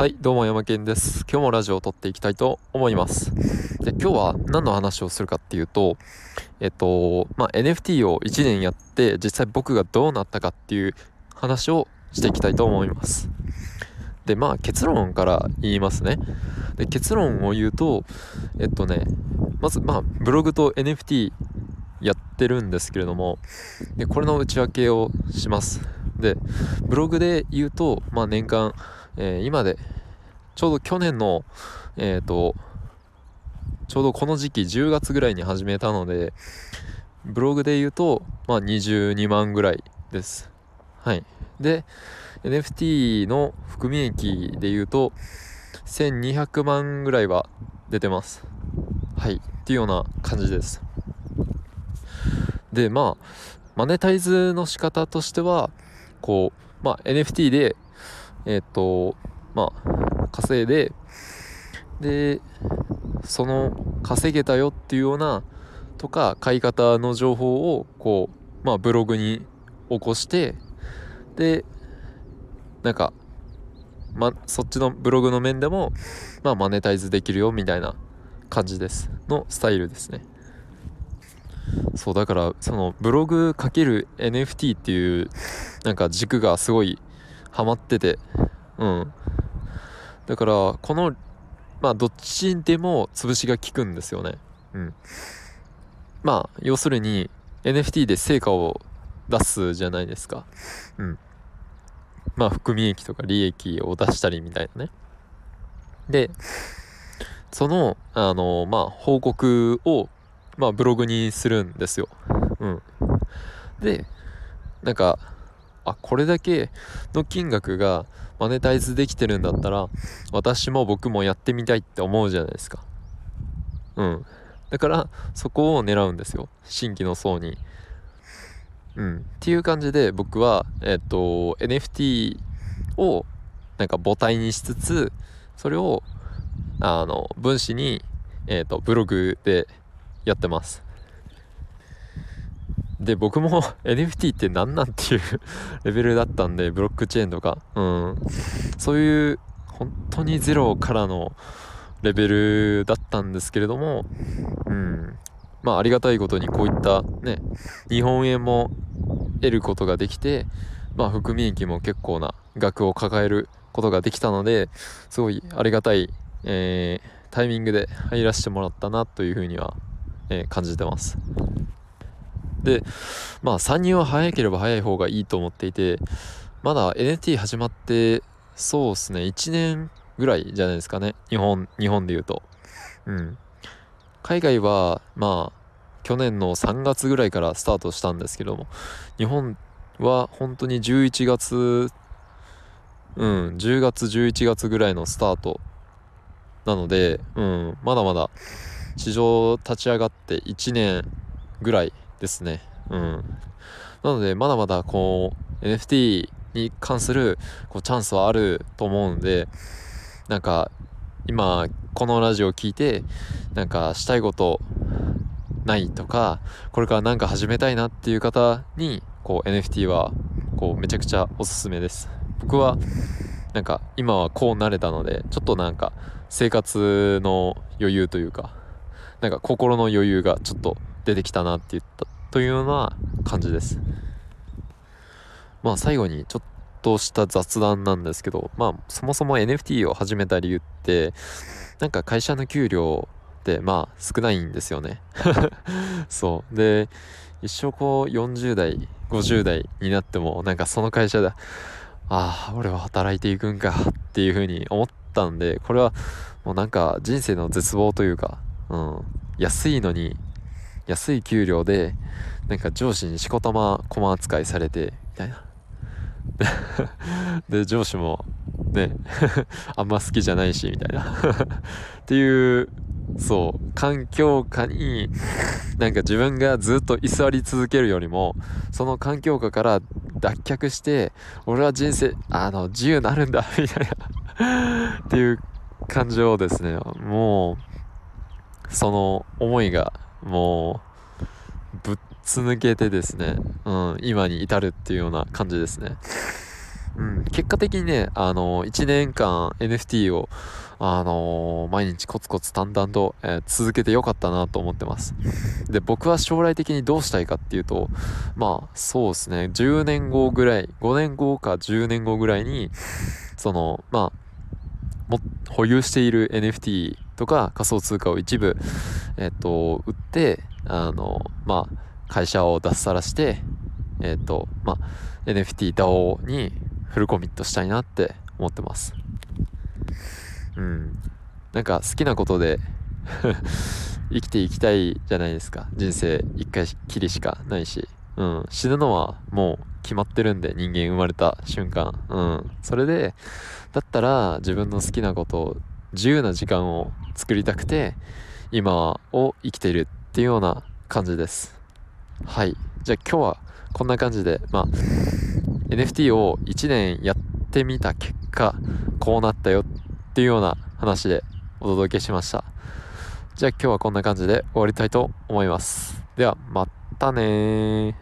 はいどうも山健です。今日もラジオを撮っていきたいと思います。で今日は何の話をするかっていうとえっとまあ NFT を1年やって実際僕がどうなったかっていう話をしていきたいと思います。でまあ結論から言いますね。で結論を言うとえっとねまずまあブログと NFT やってるんですけれどもでこれの内訳をします。でブログで言うと、まあ、年間えー、今でちょうど去年のえっ、ー、とちょうどこの時期10月ぐらいに始めたのでブログで言うとまあ22万ぐらいです。はい。で NFT の含み益で言うと1200万ぐらいは出てます。はい。っていうような感じです。でまあマネタイズの仕方としてはこうまあ NFT でえっ、とまあ稼いででその稼げたよっていうようなとか買い方の情報をこうまあブログに起こしてでなんかまそっちのブログの面でもまあマネタイズできるよみたいな感じです。のスタイルですね。そうだからそのブログかける NFT っていうなんか軸がすごいハマってて。うん。だからこのまあどっちでも潰しが効くんですよね。うん。まあ要するに NFT で成果を出すじゃないですか。うん。まあ含み益とか利益を出したりみたいなね。でそのあのまあ報告をまあブログにするんですよ。うん。でなんかあこれだけの金額がマネタイズできてるんだったら私も僕もやってみたいって思うじゃないですか。うん。だからそこを狙うんですよ。新規の層に。うん。っていう感じで僕はえっと NFT をなんか母体にしつつそれをあの分子にえっとブログでやってます。で僕も NFT って何なんっていう レベルだったんでブロックチェーンとか。うん。そういう本当にゼロからのレベルだったんですけれどもうん。まあありがたいことにこういったね日本円も得ることができてまあ含み益も結構な額を抱えることができたのですごいありがたい、えー、タイミングで入らせてもらったなというふうには、えー、感じてます。で、まあ参入は早ければ早い方がいいと思っていて、まだ NFT 始まって、そうですね、1年ぐらいじゃないですかね。日本、日本で言うと。うん。海外は、まあ、去年の3月ぐらいからスタートしたんですけども、日本は本当に11月、うん、10月、11月ぐらいのスタートなので、うん、まだまだ市場立ち上がって1年ぐらいですね。うん。なので、まだまだこう、NFT に関するこうチャンスはあると思うんで、なんか、今、このラジオを聞いて、なんか、したいことないとか、これから何か始めたいなっていう方に、こう、NFT は、こう、めちゃくちゃおすすめです。僕は、なんか、今はこうなれたので、ちょっとなんか、生活の余裕というか、なんか心の余裕がちょっと出てきたなって言ったというような感じです。まあ最後にちょっとした雑談なんですけどまあそもそも NFT を始めた理由ってなんか会社の給料ってまあ少ないんですよね。そう。で一生こう40代50代になってもなんかその会社でああ俺は働いていくんかっていう風に思ったんでこれはもうなんか人生の絶望というか、うん、安いのに安い給料でなんか上司にしこたま駒扱いされてみたいな。で上司もね あんま好きじゃないしみたいな。っていうそう環境下になんか自分がずっと居座り続けるよりもその環境下から脱却して俺は人生あの自由になるんだみたいな。っていう感情をですね。もうその思いがもうぶっつ抜けてですね、うん、今に至るっていうような感じですね。うん、結果的にね、あの、1年間 NFT を、あの毎日コツコツ淡々と、えー、続けてよかったなと思ってます。で、僕は将来的にどうしたいかっていうと、まあ、そうですね、10年後ぐらい、5年後か10年後ぐらいに、その、まあ、保有している NFT とか仮想通貨を一部、えっと、売って、あの、まあ、会社を脱サラして、えっと、まあ、NFT DAO にフルコミットしたいなって思ってます。うん。なんか好きなことで 生きていきたいじゃないですか。人生一回きりしかないし。うん。死ぬのはもう決まってるんで、人間生まれた瞬間。うん。それで、だったら自分の好きなことを、自由な時間を作りたくて、今を生きているっていうような感じです。はい。じゃあ今日はこんな感じで、まあ、NFT を1年やってみた結果、こうなったよっていうような話でお届けしました。じゃあ今日はこんな感じで終わりたいと思います。では、またたね